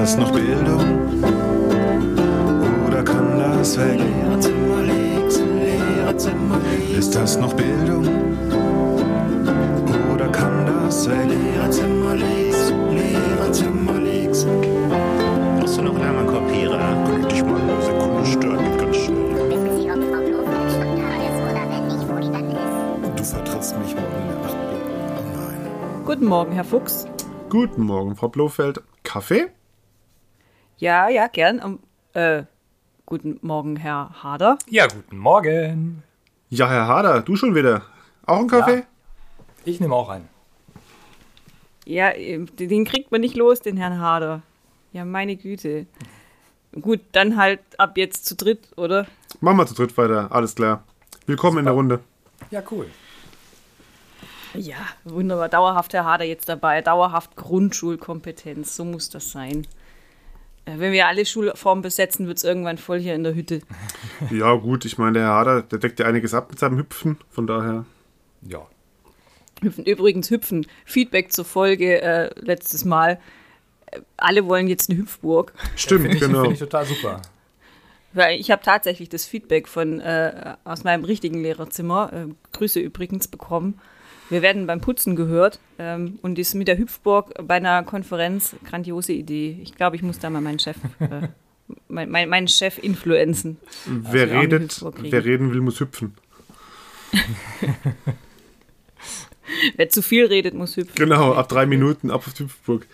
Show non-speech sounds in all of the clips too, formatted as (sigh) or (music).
das noch Bildung? Oder kann das weg? Ist das noch Bildung? Oder kann das weg? Brauchst du noch anderen Kopierer? Kann ich mal eine Sekunde stören? Ganz schnell. Wissen Sie, ob Frau Blofeld schon da ist oder wenn nicht, wo die dann ist? Du vertrittst mich morgen in der Nacht. Oh nein. Guten Morgen, Herr Fuchs. Guten Morgen, Frau Blofeld. Kaffee? Ja, ja, gern. Um, äh, guten Morgen, Herr Hader. Ja, guten Morgen. Ja, Herr Hader, du schon wieder. Auch einen Kaffee? Ja. Ich nehme auch einen. Ja, ähm, den kriegt man nicht los, den Herrn Hader. Ja, meine Güte. Gut, dann halt ab jetzt zu dritt, oder? Machen wir zu dritt weiter. Alles klar. Willkommen in der Runde. Ja, cool. Ja, wunderbar. Dauerhaft Herr Hader jetzt dabei. Dauerhaft Grundschulkompetenz. So muss das sein. Äh, Wenn wir alle Schulformen besetzen, wird es irgendwann voll hier in der Hütte. (laughs) Ja, gut, ich meine, der Herr Hader, der deckt ja einiges ab mit seinem Hüpfen. Von daher. Ja. Hüpfen. Übrigens, Hüpfen. Feedback zur Folge äh, letztes Mal. Äh, Alle wollen jetzt eine Hüpfburg. Stimmt, Finde ich, genau. find ich total super. Weil ich habe tatsächlich das Feedback von äh, aus meinem richtigen Lehrerzimmer, äh, Grüße übrigens, bekommen. Wir werden beim Putzen gehört ähm, und das mit der Hüpfburg bei einer Konferenz, grandiose Idee. Ich glaube, ich muss da mal meinen Chef, äh, mein, mein, meinen Chef influenzen. wer, eine redet, wer reden will, muss hüpfen. (laughs) Wer zu viel redet, muss hüpfen. Genau, ab drei Minuten ab auf die Hüpfburg.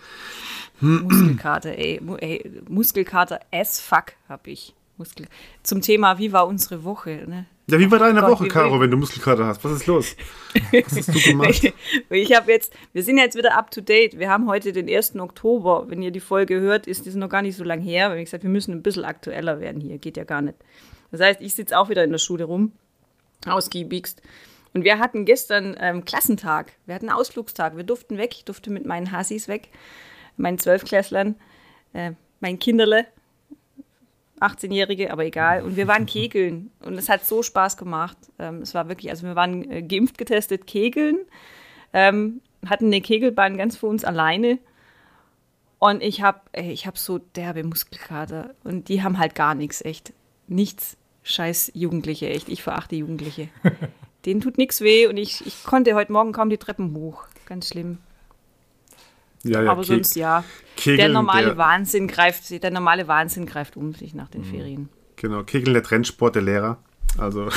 Muskelkater, ey, ey Muskelkater as fuck habe ich. Muskel Zum Thema, wie war unsere Woche? Ne? Ja, wie war deine Gott, Woche, Caro, wenn du Muskelkater hast? Was ist los? Was hast du gemacht? (laughs) Ich habe jetzt, wir sind jetzt wieder up to date. Wir haben heute den 1. Oktober. Wenn ihr die Folge hört, ist das noch gar nicht so lang her. Weil ich gesagt, wir müssen ein bisschen aktueller werden hier. Geht ja gar nicht. Das heißt, ich sitze auch wieder in der Schule rum, ausgiebigst. Und wir hatten gestern ähm, Klassentag. Wir hatten Ausflugstag. Wir durften weg. Ich durfte mit meinen Hassis weg, meinen Zwölfklässlern, äh, mein Kinderle, 18-Jährige, aber egal. Und wir waren kegeln und es hat so Spaß gemacht. Ähm, es war wirklich, also wir waren äh, geimpft, getestet, kegeln, ähm, hatten eine Kegelbahn ganz für uns alleine. Und ich habe ich hab so derbe Muskelkater und die haben halt gar nichts, echt. Nichts. Scheiß Jugendliche, echt. Ich verachte Jugendliche. (laughs) Denen tut nichts weh und ich, ich konnte heute Morgen kaum die Treppen hoch. Ganz schlimm. Ja, ja, aber Ke- sonst ja. Kegeln, der normale der- Wahnsinn greift, der normale Wahnsinn greift um sich nach den Ferien. Genau, Kegeln der Trendsport der Lehrer. Also,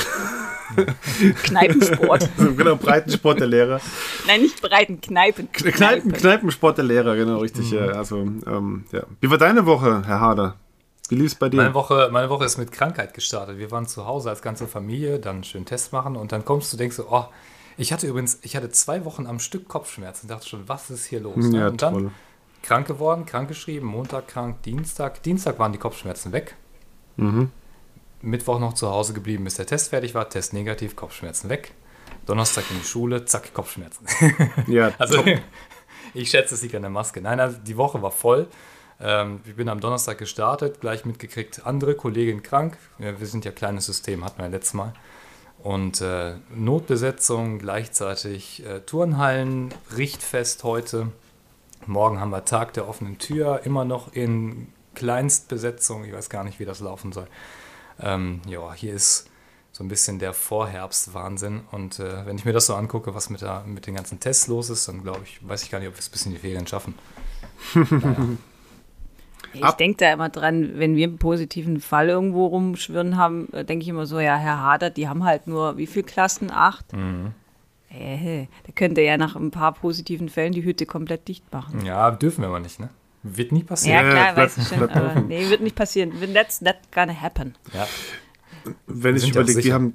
(laughs) Kneipensport. so (laughs) genau, Breitensport der Lehrer. Nein, nicht breiten, Kneipen. Kneipen, Kneipensport der Lehrer, genau, richtig. Ja, also, ähm, ja. Wie war deine Woche, Herr Hader? Wie lief es bei dir? Meine Woche, meine Woche ist mit Krankheit gestartet. Wir waren zu Hause als ganze Familie, dann schönen Test machen und dann kommst du, denkst du, oh, ich hatte übrigens, ich hatte zwei Wochen am Stück Kopfschmerzen. dachte schon, was ist hier los? ne? Ja, und dann toll. krank geworden, krank geschrieben, Montag krank, Dienstag. Dienstag waren die Kopfschmerzen weg. Mhm. Mittwoch noch zu Hause geblieben, bis der Test fertig war. Test negativ, Kopfschmerzen weg. Donnerstag in die Schule, zack, Kopfschmerzen. (laughs) Ja, Also top. (laughs) ich schätze, es liegt an der Maske. Nein, also die Woche war voll. Ähm, ich bin am Donnerstag gestartet, gleich mitgekriegt, andere Kollegin krank. Ja, wir sind ja kleines System, hatten wir letztes Mal. Und äh, Notbesetzung, gleichzeitig äh, Turnhallen, Richtfest heute. Morgen haben wir Tag der offenen Tür, immer noch in Kleinstbesetzung. Ich weiß gar nicht, wie das laufen soll. Ähm, ja, hier ist so ein bisschen der Vorherbst-Wahnsinn. Und äh, wenn ich mir das so angucke, was mit, der, mit den ganzen Tests los ist, dann glaube ich, weiß ich gar nicht, ob wir es bis in die Ferien schaffen. (laughs) Ich denke da immer dran, wenn wir einen positiven Fall irgendwo rumschwirren haben, äh, denke ich immer so, ja, Herr Hader, die haben halt nur, wie viele Klassen? Acht? Mhm. Äh, der könnte ja nach ein paar positiven Fällen die Hütte komplett dicht machen. Ja, dürfen wir aber nicht, ne? Wird nie Ja, passieren. klar, bleib- weiß ich schon. Aber nee, wird nicht passieren. That's not gonna happen. Ja. Wenn ich ja überlege, die haben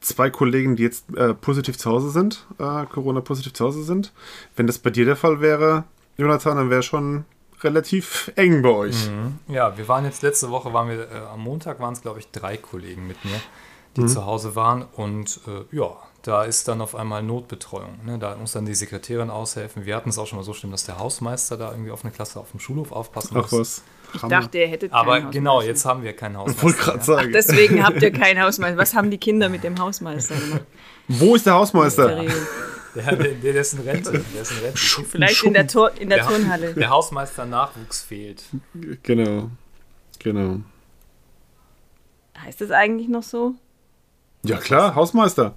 zwei Kollegen, die jetzt äh, positiv zu Hause sind, äh, Corona-positiv zu Hause sind. Wenn das bei dir der Fall wäre, Jonathan, dann wäre schon relativ eng bei euch. Ja, wir waren jetzt letzte Woche, waren wir, äh, am Montag waren es, glaube ich, drei Kollegen mit mir, die Mhm. zu Hause waren. Und äh, ja, da ist dann auf einmal Notbetreuung. Ne? Da muss dann die Sekretärin aushelfen. Wir hatten es auch schon mal so schlimm, dass der Hausmeister da irgendwie auf eine Klasse auf dem Schulhof aufpassen Ach muss. was. Ich Hammer. dachte, ihr hättet Aber genau, jetzt haben wir keinen Hausmeister. Ich wollte gerade sagen. Deswegen habt ihr keinen Hausmeister. Was haben die Kinder mit dem Hausmeister gemacht? Wo ist der Hausmeister? Der, der, der ist in Rente. Der ist in Rente. Vielleicht in der, Tor, in der Der- Turnhalle. Der Hausmeister Nachwuchs fehlt. Genau. Genau. Heißt das eigentlich noch so? Ja, klar, Hausmeister.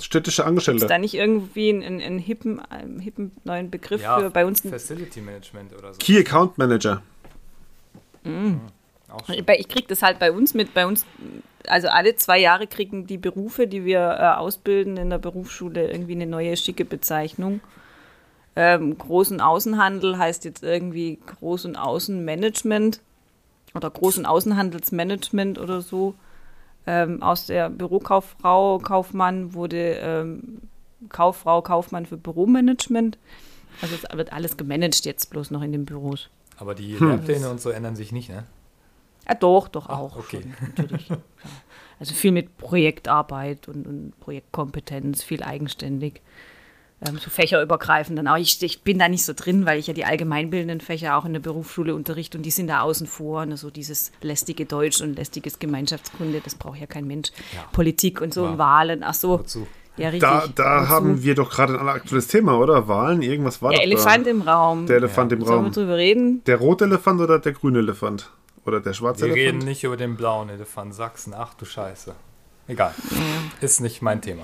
Städtische Ist Angestellte. da nicht irgendwie ein, ein, ein hippen, einen hippen neuen Begriff Ja, für bei uns? Facility Management oder so. Key Account Manager. Bei- Ich kriege das halt bei uns mit. Bei uns, also alle zwei Jahre kriegen die Berufe, die wir äh, ausbilden in der Berufsschule, irgendwie eine neue schicke Bezeichnung. Ähm, Groß- und Außenhandel heißt jetzt irgendwie Groß- und Außenmanagement oder Groß- und Außenhandelsmanagement oder so. Ähm, aus der Bürokauffrau, Kaufmann wurde ähm, Kauffrau, Kaufmann für Büromanagement. Also es wird alles gemanagt jetzt bloß noch in den Büros. Aber die Hm. Lehrpläne und so ändern sich nicht, ne? Ja, doch, doch Ah, auch. okay. Schon, natürlich. Also viel mit Projektarbeit und, und Projektkompetenz, viel eigenständig. Ähm, so fächerübergreifend dann auch. Ich, ich bin da nicht so drin, weil ich ja die allgemeinbildenden Fächer auch in der Berufsschule unterrichte und die sind da außen vor. Ne, so dieses lästige Deutsch und lästiges Gemeinschaftskunde, das braucht ja kein Mensch. Ja. Politik und so Ja. und Wahlen, ach so. Ja, richtig. Da, da haben wir doch gerade ein aktuelles Thema, oder? Wahlen, irgendwas war Der Elefant da. im Raum. Der Elefant im Sollen wir Raum. drüber reden? Der rote Elefant oder der grüne Elefant? Oder der schwarze Wir reden Elefant? nicht über den blauen Elefant Sachsen. Ach du Scheiße. Egal. Ist nicht mein Thema.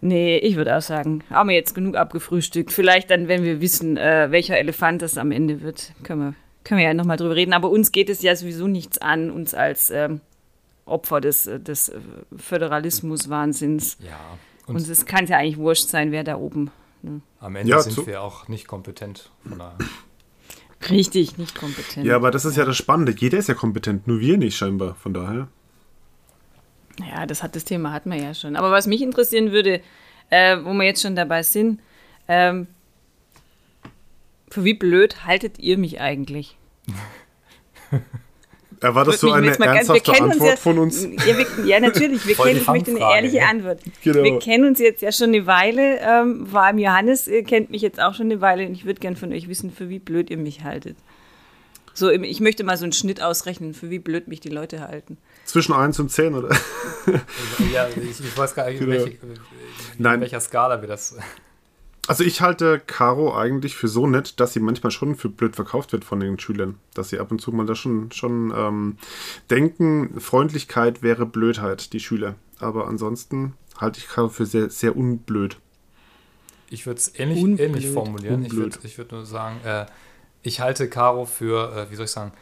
Nee, ich würde auch sagen, haben wir jetzt genug abgefrühstückt. Vielleicht dann, wenn wir wissen, äh, welcher Elefant das am Ende wird, können wir, können wir ja nochmal drüber reden. Aber uns geht es ja sowieso nichts an, uns als ähm, Opfer des, äh, des äh, Föderalismus-Wahnsinns. Ja. Uns Und es kann ja eigentlich wurscht sein, wer da oben. am Ende Ja, sind wir auch nicht kompetent. Von daher. Richtig, nicht kompetent. Ja, aber das ist ja das Spannende. Jeder ist ja kompetent, nur wir nicht scheinbar. Von daher. Ja, das hat das Thema hatten wir ja schon. Aber was mich interessieren würde, äh, wo wir jetzt schon dabei sind, ähm, für wie blöd haltet ihr mich eigentlich? (laughs) Erwartest Würde du mich eine ernsthafte kennen Antwort ja, von uns? Ja, wir, ja natürlich. Wir kennen, ich möchte eine ehrliche ja. Antwort. Genau. Wir kennen uns jetzt ja schon eine Weile. Ähm, vor allem Johannes äh, kennt mich jetzt auch schon eine Weile und ich würde gern von euch wissen, für wie blöd ihr mich haltet. So, ich möchte mal so einen Schnitt ausrechnen, für wie blöd mich die Leute halten. Zwischen 1 und 10, oder? ja, ich, ich weiß gar nicht, Genau. welche, Nein. in welcher Skala wir das. Also ich halte Caro eigentlich für so nett, dass sie manchmal schon für blöd verkauft wird von den Schülern. Dass sie ab und zu mal da schon, schon ähm, denken, Freundlichkeit wäre Blödheit, die Schüler. Aber ansonsten halte ich Caro für sehr, sehr unblöd. Ich würde es ähnlich, Unblöd. ähnlich formulieren. Ich Unblöd. würde ich würd nur sagen, äh, ich halte Caro für, äh, wie soll ich sagen,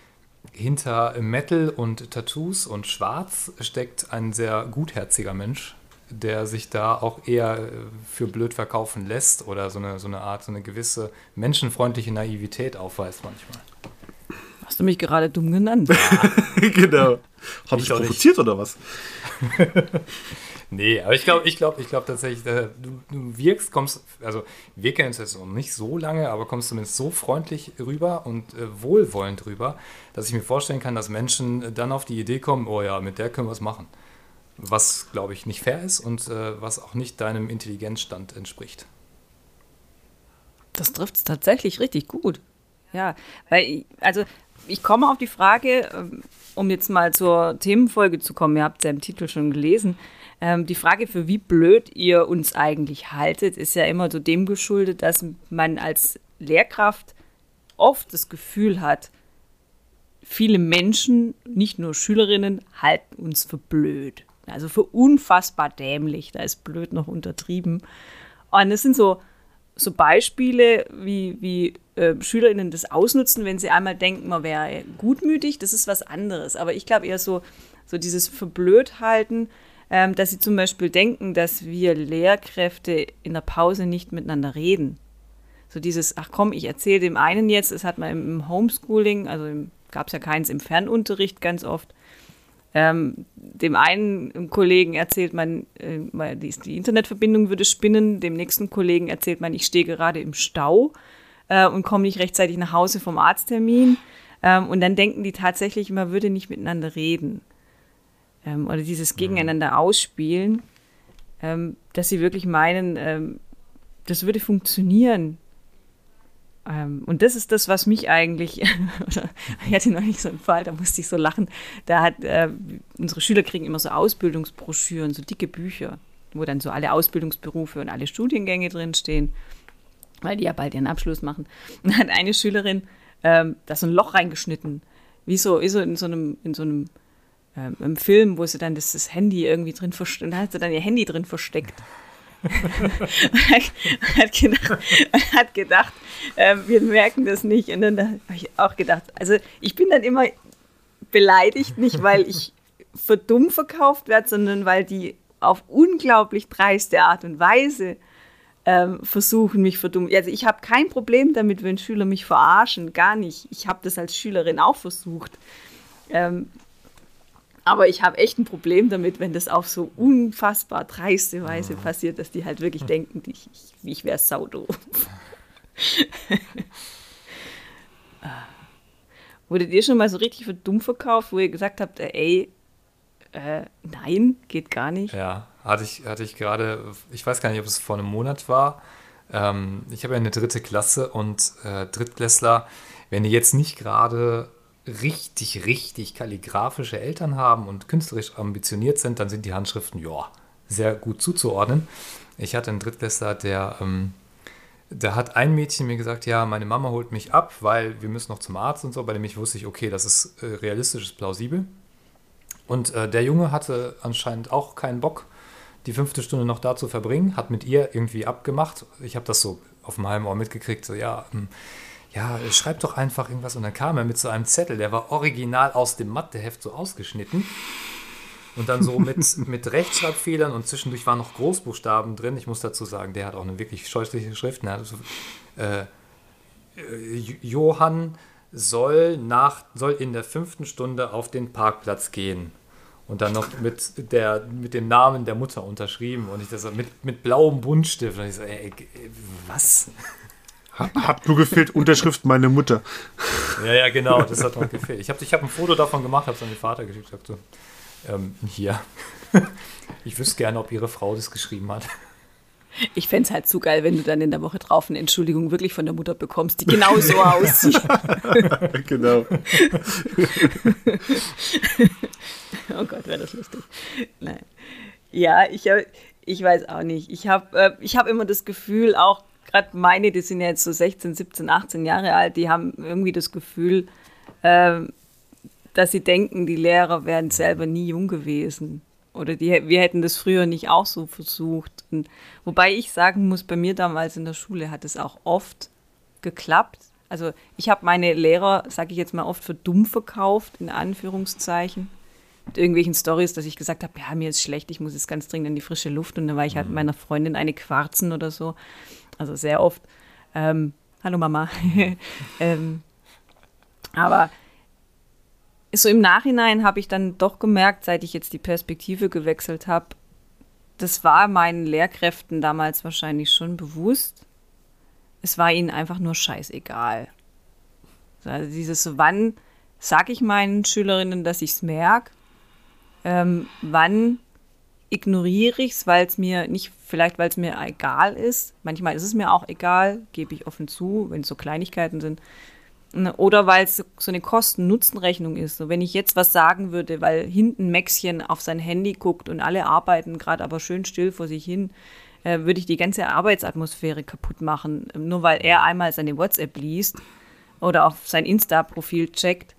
hinter Metal und Tattoos und Schwarz steckt ein sehr gutherziger Mensch, der sich da auch eher äh, für blöd verkaufen lässt oder so eine, so eine Art, so eine gewisse menschenfreundliche Naivität aufweist manchmal. Hast du mich gerade dumm genannt? (laughs) genau. Hab Ich ich doch nicht. provoziert oder was? (laughs) Nee, aber ich glaube, ich glaube, ich glaube tatsächlich, äh, du, du wirkst, kommst, also wir kennen uns jetzt noch nicht so lange, aber kommst zumindest so freundlich rüber und äh, wohlwollend rüber, dass ich mir vorstellen kann, dass Menschen dann auf die Idee kommen, oh ja, mit der können wir es machen. Was, glaube ich, nicht fair ist und äh, was auch nicht deinem Intelligenzstand entspricht. Das trifft es tatsächlich richtig gut. Ja, weil, ich, also ich komme auf die Frage, ähm, um jetzt mal zur Themenfolge zu kommen, ihr habt es ja im Titel schon gelesen, ähm, die Frage, für wie blöd ihr uns eigentlich haltet, ist ja immer so dem geschuldet, dass man als Lehrkraft oft das Gefühl hat, viele Menschen, nicht nur Schülerinnen, halten uns für blöd. Also für unfassbar dämlich. Da ist blöd noch untertrieben. Und das sind so, so Beispiele, wie, wie äh, SchülerInnen das ausnutzen, wenn sie einmal denken, man wäre gutmütig. Das ist was anderes. Aber ich glaube eher so, so dieses für blöd halten, ähm, dass sie zum Beispiel denken, dass wir Lehrkräfte in der Pause nicht miteinander reden. So dieses, ach komm, ich erzähle dem einen jetzt, das hat man im Homeschooling, also gab es ja keins im Fernunterricht ganz oft. Ähm, dem einen Kollegen erzählt man, äh, die, die Internetverbindung würde spinnen, dem nächsten Kollegen erzählt man, ich stehe gerade im Stau äh, und komme nicht rechtzeitig nach Hause vom Arzttermin. Ähm, und dann denken die tatsächlich, man würde nicht miteinander reden. Ähm, oder dieses Gegeneinander ausspielen, ähm, dass sie wirklich meinen, ähm, das würde funktionieren. Ähm, und das ist das, was mich eigentlich, (laughs) ich hatte noch nicht so einen Fall, da musste ich so lachen. Da hat, äh, unsere Schüler kriegen immer so Ausbildungsbroschüren, so dicke Bücher. wo dann so alle Ausbildungsberufe und alle Studiengänge drinstehen, weil die ja bald ihren Abschluss machen. Und (laughs) da hat eine Schülerin ähm, da so ein Loch reingeschnitten, wie so, wie so in so einem, in so einem ähm, Film, wo sie dann das, das Handy irgendwie drin versteckt, da hat sie dann ihr Handy drin versteckt. (laughs) und hat, gedacht, hat gedacht äh, wir merken das nicht. Und dann habe ich auch gedacht, also ich bin dann immer beleidigt, nicht weil ich für dumm verkauft werde, sondern weil die auf unglaublich dreiste Art und Weise ähm, versuchen, mich für dumm. Also ich habe kein Problem damit, wenn Schüler mich verarschen, gar nicht. Ich habe das als Schülerin auch versucht. Ähm, aber ich habe echt ein Problem damit, wenn das auf so unfassbar dreiste Weise passiert, dass die halt wirklich denken, ich, ich, ich wäre saudoof. (laughs) Wurdet ihr schon mal so richtig für dumm verkauft, wo ihr gesagt habt, ey, äh, nein, geht gar nicht? Ja, hatte ich, hatte ich gerade, ich weiß gar nicht, ob es vor einem Monat war. Ähm, ich habe ja eine dritte Klasse und äh, Drittklässler, wenn die jetzt nicht gerade richtig, richtig kalligraphische Eltern haben und künstlerisch ambitioniert sind, dann sind die Handschriften, ja, sehr gut zuzuordnen. Ich hatte einen Drittklässler, der ähm, da hat ein Mädchen mir gesagt, ja, meine Mama holt mich ab, weil wir müssen noch zum Arzt und so. Bei dem ich wusste ich, okay, das ist äh, realistisch, ist plausibel. Und äh, der Junge hatte anscheinend auch keinen Bock, die fünfte Stunde noch da zu verbringen, hat mit ihr irgendwie abgemacht. Ich habe das so auf dem halben Ohr mitgekriegt, so ja, hm, ja, schreib doch einfach irgendwas. Und dann kam er mit so einem Zettel, der war original aus dem Matheheft so ausgeschnitten. Und dann so (laughs) mit, mit Rechtschreibfehlern und zwischendurch waren noch Großbuchstaben drin. Ich muss dazu sagen, der hat auch eine wirklich scheußliche Schrift. Ne? Also, äh, Johann soll, nach, soll in der fünften Stunde auf den Parkplatz gehen. Und dann noch mit, der, mit dem Namen der Mutter unterschrieben. Und ich das mit, mit blauem Buntstift. Und ich so, ey, was? Hat nur gefehlt, Unterschrift meine Mutter. Ja, ja, genau, das hat noch gefehlt. Ich habe ich hab ein Foto davon gemacht, habe es an den Vater geschickt. Hab so, ähm, hier. ich wüsste gerne, ob ihre Frau das geschrieben hat. Ich fände es halt zu geil, wenn du dann in der Woche drauf eine Entschuldigung wirklich von der Mutter bekommst, die genau so aussieht. (laughs) genau. oh Gott, wäre das lustig. Nein. Ja, ich, ich weiß auch nicht. Ich habe äh, ich hab immer das Gefühl, auch gerade meine, die sind ja jetzt so 16, 17, 18 Jahre alt, die haben irgendwie das Gefühl, äh, dass sie denken, die Lehrer wären selber nie jung gewesen. Oder die, wir hätten das früher nicht auch so versucht. Und, wobei ich sagen muss, bei mir damals in der Schule hat es auch oft geklappt. Also ich habe meine Lehrer, sage ich jetzt mal, oft für dumm verkauft, in Anführungszeichen. Irgendwelchen Stories, dass ich gesagt habe, ja, mir ist schlecht, ich muss jetzt ganz dringend in die frische Luft. Und dann war ich halt mit meiner Freundin eine Quarzen oder so. Also sehr oft. Ähm, hallo Mama. (laughs) ähm, aber so im Nachhinein habe ich dann doch gemerkt, seit ich jetzt die Perspektive gewechselt habe, das war meinen Lehrkräften damals wahrscheinlich schon bewusst. Es war ihnen einfach nur scheißegal. Also dieses, wann sage ich meinen Schülerinnen, dass ich es merke? Ähm, wann ignoriere ich es, weil es mir nicht, vielleicht weil es mir egal ist. Manchmal ist es mir auch egal, gebe ich offen zu, wenn es so Kleinigkeiten sind. Ne, oder weil es so eine Kosten-Nutzen-Rechnung ist. So, wenn ich jetzt was sagen würde, weil hinten Maxchen auf sein Handy guckt und alle arbeiten gerade aber schön still vor sich hin, äh, würde ich die ganze Arbeitsatmosphäre kaputt machen. Nur weil er einmal seine WhatsApp liest oder auf sein Insta-Profil checkt.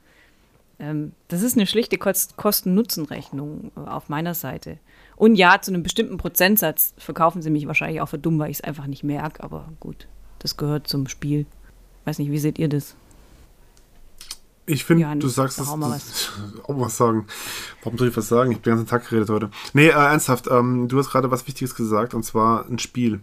Ähm, das ist eine schlichte Kosten-Nutzen-Rechnung äh, auf meiner Seite. Und ja, zu einem bestimmten Prozentsatz verkaufen sie mich wahrscheinlich auch für dumm, weil ich es einfach nicht merke. Aber gut, das gehört zum Spiel. Weiß nicht, wie seht ihr das? Ich finde, du sagst es. Auch was. (laughs) auch was sagen. Warum soll ich was sagen? Ich habe den ganzen Tag geredet heute. Nee, äh, ernsthaft, ähm, du hast gerade was Wichtiges gesagt, und zwar ein Spiel.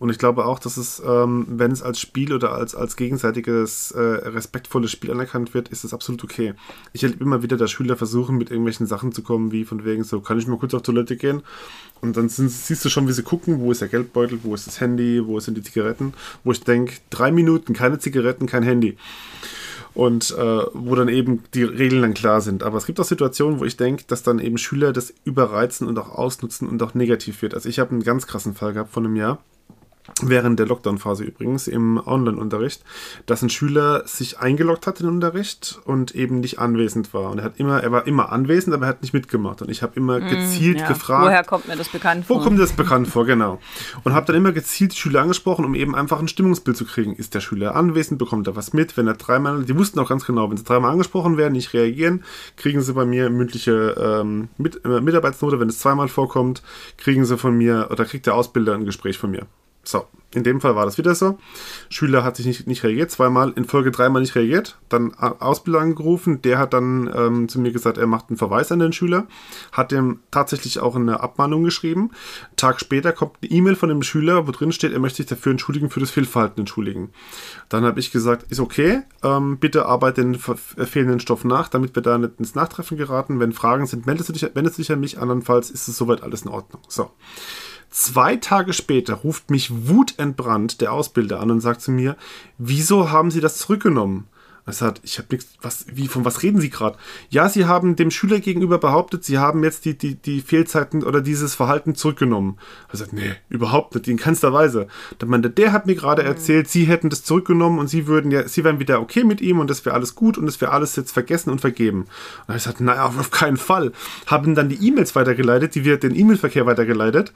Und ich glaube auch, dass es, ähm, wenn es als Spiel oder als, als gegenseitiges, äh, respektvolles Spiel anerkannt wird, ist es absolut okay. Ich erlebe immer wieder, dass Schüler versuchen, mit irgendwelchen Sachen zu kommen, wie von wegen so, kann ich mal kurz auf Toilette gehen? Und dann sind, siehst du schon, wie sie gucken, wo ist der Geldbeutel, wo ist das Handy, wo sind die Zigaretten, wo ich denke, drei Minuten, keine Zigaretten, kein Handy und äh, wo dann eben die Regeln dann klar sind. Aber es gibt auch Situationen, wo ich denke, dass dann eben Schüler das überreizen und auch ausnutzen und auch negativ wird. Also ich habe einen ganz krassen Fall gehabt von einem Jahr. Während der Lockdown-Phase übrigens im Online-Unterricht, dass ein Schüler sich eingeloggt hat in den Unterricht und eben nicht anwesend war. Und er hat immer, er war immer anwesend, aber er hat nicht mitgemacht. Und ich habe immer gezielt Mm, Ja. gefragt. Woher kommt mir das bekannt Wo vor? kommt das bekannt vor, genau. Und habe dann immer gezielt Schüler angesprochen, um eben einfach ein Stimmungsbild zu kriegen. Ist der Schüler anwesend, bekommt er was mit? Wenn er dreimal, die wussten auch ganz genau, wenn sie dreimal angesprochen werden, nicht reagieren, kriegen sie bei mir mündliche ähm, mit, äh, Mitarbeitsnote. Wenn es zweimal vorkommt, kriegen sie von mir, oder kriegt der Ausbilder ein Gespräch von mir. So, in dem Fall war das wieder so. Schüler hat sich nicht, nicht reagiert, zweimal in Folge dreimal nicht reagiert. Dann Ausbilder angerufen, der hat dann ähm, zu mir gesagt, er macht einen Verweis an den Schüler, hat dem tatsächlich auch eine Abmahnung geschrieben. Tag später kommt eine E-Mail von dem Schüler, wo drin steht, er möchte sich dafür entschuldigen, für das Fehlverhalten entschuldigen. Dann habe ich gesagt, ist okay, ähm, bitte arbeite den äh, fehlenden Stoff nach, damit wir da nicht ins Nachtreffen geraten. Wenn Fragen sind, meldest du dich, wendest du dich an mich, andernfalls ist es soweit alles in Ordnung. So. Zwei Tage später ruft mich wutentbrannt der Ausbilder an und sagt zu mir, wieso haben Sie das zurückgenommen? Er sagt, ich habe nichts, was, wie, von was reden Sie gerade? Ja, Sie haben dem Schüler gegenüber behauptet, Sie haben jetzt die, die, die Fehlzeiten oder dieses Verhalten zurückgenommen. Er sagt, nee, überhaupt nicht, in keinster Weise. Dann meinte, der hat mir gerade erzählt, Sie hätten das zurückgenommen und Sie würden ja, Sie wären wieder okay mit ihm und das wäre alles gut und das wäre alles jetzt vergessen und vergeben. Und ich gesagt, naja, auf auf keinen Fall. Haben dann die E-Mails weitergeleitet, die wir den E-Mail-Verkehr weitergeleitet.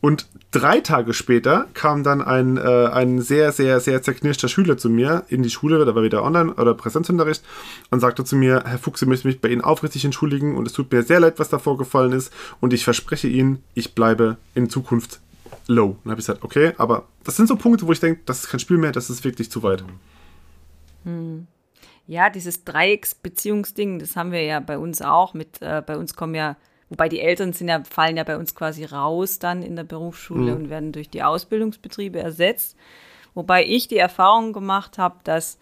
Und drei Tage später kam dann ein, äh, ein sehr, sehr, sehr zerknirschter Schüler zu mir in die Schule, da war wieder Online- oder Präsenzunterricht, und sagte zu mir, Herr Fuchs, ich möchte mich bei Ihnen aufrichtig entschuldigen und es tut mir sehr leid, was da vorgefallen ist und ich verspreche Ihnen, ich bleibe in Zukunft low. Dann habe ich gesagt, okay, aber das sind so Punkte, wo ich denke, das ist kein Spiel mehr, das ist wirklich zu weit. Ja, dieses Dreiecksbeziehungsding, das haben wir ja bei uns auch mit, äh, bei uns kommen ja, wobei die Eltern sind ja, fallen ja bei uns quasi raus dann in der Berufsschule und werden durch die Ausbildungsbetriebe ersetzt. Wobei ich die Erfahrung gemacht habe, dass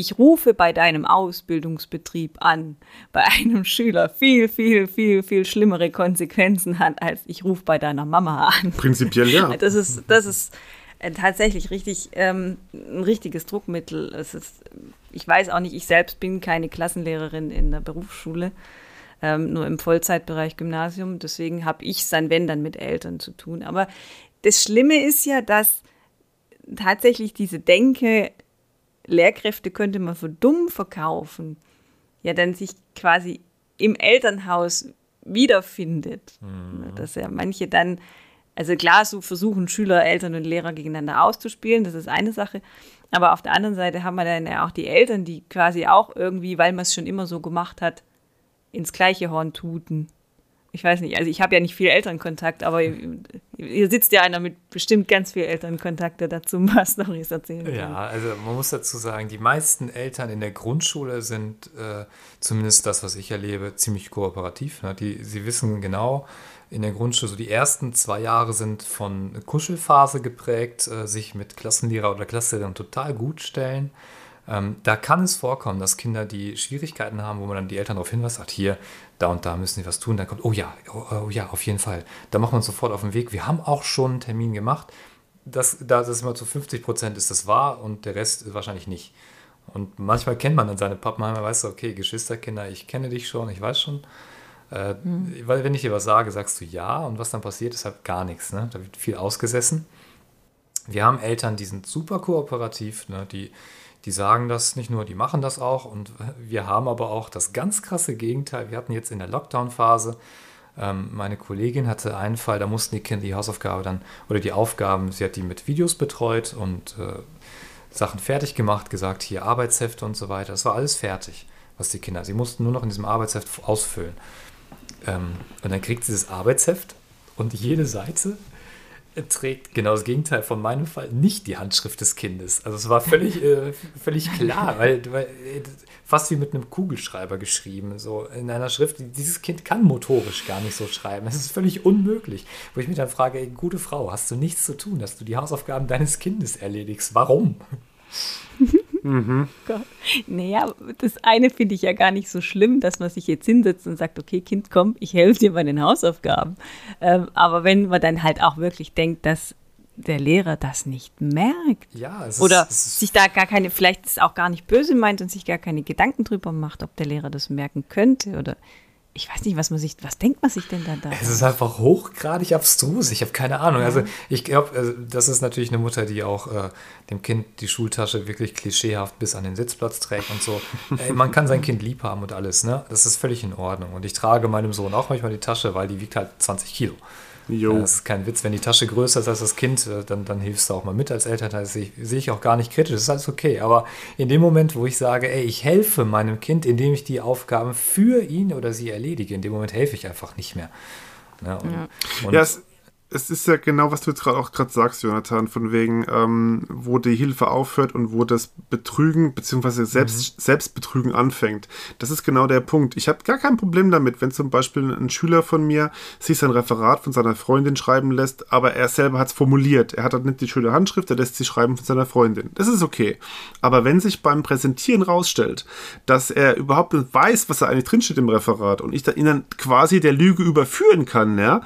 ich rufe bei deinem Ausbildungsbetrieb an, bei einem Schüler viel, viel, viel, viel schlimmere Konsequenzen hat, als ich rufe bei deiner Mama an. Prinzipiell ja. (laughs) Das ist, das ist äh, tatsächlich richtig ähm, ein richtiges Druckmittel. Es ist, ich weiß auch nicht, ich selbst bin keine Klassenlehrerin in der Berufsschule, ähm, nur im Vollzeitbereich Gymnasium. Deswegen habe ich es dann, wenn, dann mit Eltern zu tun. Aber das Schlimme ist ja, dass tatsächlich diese Denke, Lehrkräfte könnte man für dumm verkaufen, ja dann sich quasi im Elternhaus wiederfindet. Dass ja manche dann, also klar, so versuchen Schüler, Eltern und Lehrer gegeneinander auszuspielen, das ist eine Sache. Aber auf der anderen Seite haben wir dann ja auch die Eltern, die quasi auch irgendwie, weil man es schon immer so gemacht hat, ins gleiche Horn tuten. Ich weiß nicht, also ich habe ja nicht viel Elternkontakt, aber hier sitzt ja einer mit bestimmt ganz viel Elternkontakt, der dazu ein paar Storys erzählen kann. Ja, also man muss dazu sagen, die meisten Eltern in der Grundschule sind, äh, zumindest das, was ich erlebe, ziemlich kooperativ. Ne? Die, sie wissen genau, in der Grundschule, so die ersten zwei Jahre sind von Kuschelphase geprägt, äh, sich mit Klassenlehrer oder Klassenlehrern total gut stellen. Ähm, da kann es vorkommen, dass Kinder, die Schwierigkeiten haben, wo man dann die Eltern darauf hinweist, sagt, hier, da und da müssen sie was tun, dann kommt, oh ja, oh, oh ja, auf jeden Fall. Da machen wir uns sofort auf den Weg. Wir haben auch schon einen Termin gemacht. Das, da das immer zu 50 Prozent ist das wahr und der Rest wahrscheinlich nicht. Und manchmal kennt man dann seine Pappenheimer, weißt du, okay, Geschwisterkinder, ich kenne dich schon, ich weiß schon. Äh, Weil wenn ich dir was sage, sagst du ja und was dann passiert, ist halt gar nichts. Ne? Da wird viel ausgesessen. Wir haben Eltern, die sind super kooperativ, ne? die, die sagen das nicht nur, die machen das auch. Und wir haben aber auch das ganz krasse Gegenteil. Wir hatten jetzt in der Lockdown-Phase, ähm, meine Kollegin hatte einen Fall, da mussten die Kinder die Hausaufgabe dann, oder die Aufgaben, sie hat die mit Videos betreut und äh, Sachen fertig gemacht, gesagt, hier Arbeitshefte und so weiter. Das war alles fertig, was die Kinder, sie mussten nur noch in diesem Arbeitsheft ausfüllen. Ähm, und dann kriegt sie das Arbeitsheft und jede Seite trägt genau das Gegenteil von meinem Fall nicht die Handschrift des Kindes. Also es war völlig, äh, völlig klar, (laughs) weil, weil äh, fast wie mit einem Kugelschreiber geschrieben, so in einer Schrift. Dieses Kind kann motorisch gar nicht so schreiben. Es ist völlig unmöglich. Wo ich mich dann frage, ey, gute Frau, hast du nichts zu tun, dass du die Hausaufgaben deines Kindes erledigst? Warum? (laughs) Gott. Naja, das eine finde ich ja gar nicht so schlimm, dass man sich jetzt hinsetzt und sagt, okay, Kind, komm, ich helfe dir bei den Hausaufgaben. Ähm, aber wenn man dann halt auch wirklich denkt, dass der Lehrer das nicht merkt Ja, es oder ist, es ist sich da gar keine, vielleicht ist auch gar nicht böse meint und sich gar keine Gedanken drüber macht, ob der Lehrer das merken könnte oder ich weiß nicht, was man sich, was denkt man sich denn dann da? Es ist einfach hochgradig abstrus. Ich habe keine Ahnung. Also ich glaube, also das ist natürlich eine Mutter, die auch äh, dem Kind die Schultasche wirklich klischeehaft bis an den Sitzplatz trägt und so. (laughs) Ey, man kann sein Kind lieb haben und alles, ne? Das ist völlig in Ordnung. Und ich trage meinem Sohn auch manchmal die Tasche, weil die wiegt halt 20 Kilo. Jo. Ja, das ist kein Witz. Wenn die Tasche größer ist als das Kind, äh, dann, dann hilfst du auch mal mit als Elternteil. Das sehe ich, sehe ich auch gar nicht kritisch. Das ist alles okay. Aber in dem Moment, wo ich sage, ey, ich helfe meinem Kind, indem ich die Aufgaben für ihn oder sie erledige, in dem Moment helfe ich einfach nicht mehr. Ja, und, und Ja, es, es ist ja genau, was du jetzt gerade auch gerade sagst, Jonathan, von wegen, ähm, wo die Hilfe aufhört und wo das Betrügen bzw. Selbst, Selbstbetrügen anfängt. Das ist genau der Punkt. Ich habe gar kein Problem damit, wenn zum Beispiel ein Schüler von mir sich sein Referat von seiner Freundin schreiben lässt, aber er selber hat es formuliert. Er hat halt nicht die schöne Handschrift, er lässt sie schreiben von seiner Freundin. Das ist okay. Aber wenn sich beim Präsentieren rausstellt, dass er überhaupt nicht weiß, was da eigentlich drinsteht im Referat und ich da ihn dann quasi der Lüge überführen kann, ja,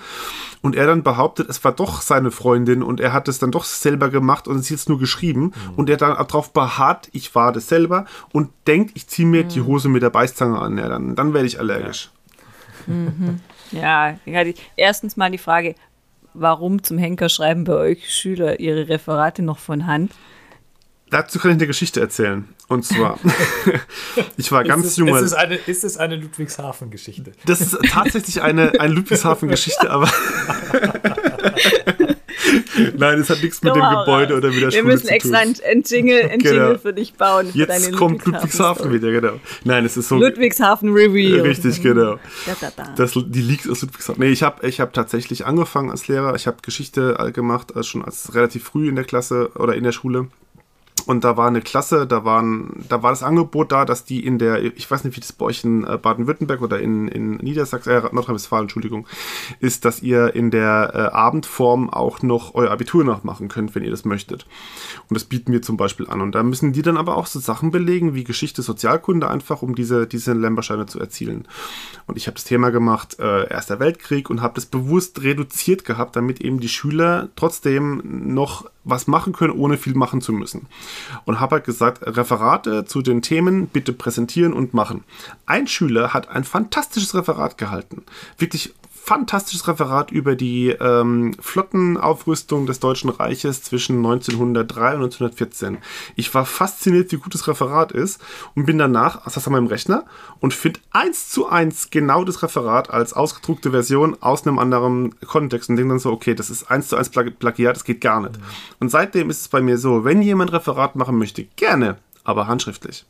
und er dann behauptet, es war doch seine Freundin und er hat es dann doch selber gemacht und sie jetzt nur geschrieben und er dann darauf beharrt, ich war das selber und denkt, ich ziehe mir die Hose mit der Beißzange an, ja, dann, dann werde ich allergisch. Ja, ja die, erstens mal die Frage, warum zum Henker schreiben bei euch Schüler ihre Referate noch von Hand? Dazu kann ich eine Geschichte erzählen. Und zwar, (laughs) ich war ganz ist, es, junger. ist, es eine, ist es eine Ludwigshafen-Geschichte? Das ist tatsächlich eine, eine Ludwigshafen-Geschichte, aber. (laughs) (laughs) Nein, es hat nichts mit dem Gebäude oder mit der Wir Schule müssen zu extra tun. ein, ein Jingle, ein Genau. Jingle für dich bauen. Für Jetzt kommt Ludwigshafen Ludwigshafen-Story. wieder, genau. Nein, es ist so. Ludwigshafen Reveal. Richtig, genau. Da, da, da. Das, die Leaks aus Ludwigshafen. Nee, ich habe ich hab tatsächlich angefangen als Lehrer. Ich habe Geschichte gemacht, also schon als relativ früh in der Klasse oder in der Schule. Und da war eine Klasse, da, waren, da war das Angebot da, dass die in der, ich weiß nicht, wie das bei euch in äh, Baden-Württemberg oder in, in Niedersachsen, äh, Nordrhein-Westfalen, Entschuldigung, ist, dass ihr in der äh, Abendform auch noch euer Abitur nachmachen könnt, wenn ihr das möchtet. Und das bieten wir zum Beispiel an. Und da müssen die dann aber auch so Sachen belegen, wie Geschichte, Sozialkunde einfach, um diese, diese Lemberscheine zu erzielen. Und ich habe das Thema gemacht, äh, Erster Weltkrieg, und habe das bewusst reduziert gehabt, damit eben die Schüler trotzdem noch was machen können, ohne viel machen zu müssen. Und habe halt gesagt, Referate zu den Themen bitte präsentieren und machen. Ein Schüler hat ein fantastisches Referat gehalten. Wirklich fantastisches Referat über die ähm, Flottenaufrüstung des Deutschen Reiches zwischen 1903 und 1914. Ich war fasziniert, wie gut das Referat ist und bin danach, saß an meinem Rechner und finde eins zu eins genau das Referat als ausgedruckte Version aus einem anderen Kontext und denke dann so, okay, das ist eins zu eins Plagi- Plagiat, das geht gar nicht. Und seitdem ist es bei mir so, wenn jemand Referat machen möchte, gerne, aber handschriftlich.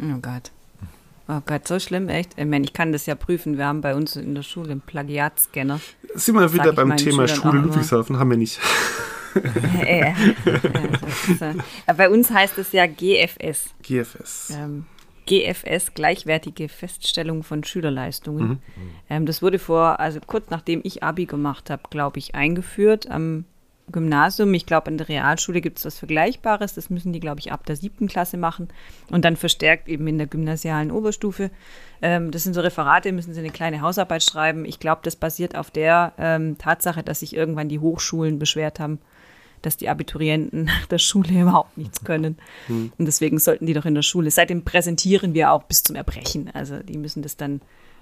Oh Gott. Oh Gott, so schlimm, echt. Ich meine, ich kann das ja prüfen. Wir haben bei uns in der Schule einen Plagiatscanner. Sind wir wieder beim Thema Schule. Ludwigshafen? Haben wir nicht. (laughs) Äh, ist, äh, bei uns heißt es ja GFS. GFS. Ähm, GFS, gleichwertige Feststellung von Schülerleistungen. Mhm. Ähm, das wurde vor, also kurz nachdem ich Abi gemacht habe, glaube ich, eingeführt am Gymnasium. Ich glaube, an der Realschule gibt es was Vergleichbares. Das müssen die, glaube ich, ab der siebten Klasse machen und dann verstärkt eben in der gymnasialen Oberstufe. Ähm, das sind so Referate, müssen sie eine kleine Hausarbeit schreiben. Ich glaube, das basiert auf der ähm, Tatsache, dass sich irgendwann die Hochschulen beschwert haben, dass die Abiturienten nach (laughs) der Schule überhaupt nichts können. Und deswegen sollten die doch in der Schule. Seitdem präsentieren wir auch bis zum Erbrechen. Also die müssen das dann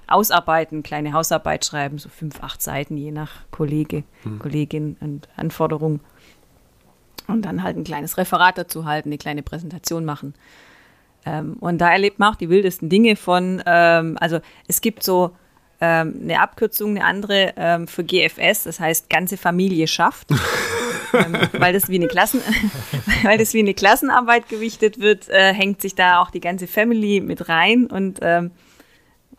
ausarbeiten, kleine Hausarbeit schreiben, so fünf, acht Seiten, je nach Kollege, Kollegin und Anforderung. Und dann halt ein kleines Referat dazu halten, eine kleine Präsentation machen. Ähm, und da erlebt man auch die wildesten Dinge von, ähm, also es gibt so ähm, eine Abkürzung, eine andere ähm, für GFS, das heißt ganze Familie schafft. (laughs) ähm, weil das wie eine Klassen, (laughs) weil das wie eine Klassenarbeit gewichtet wird, äh, hängt sich da auch die ganze Family mit rein und ähm,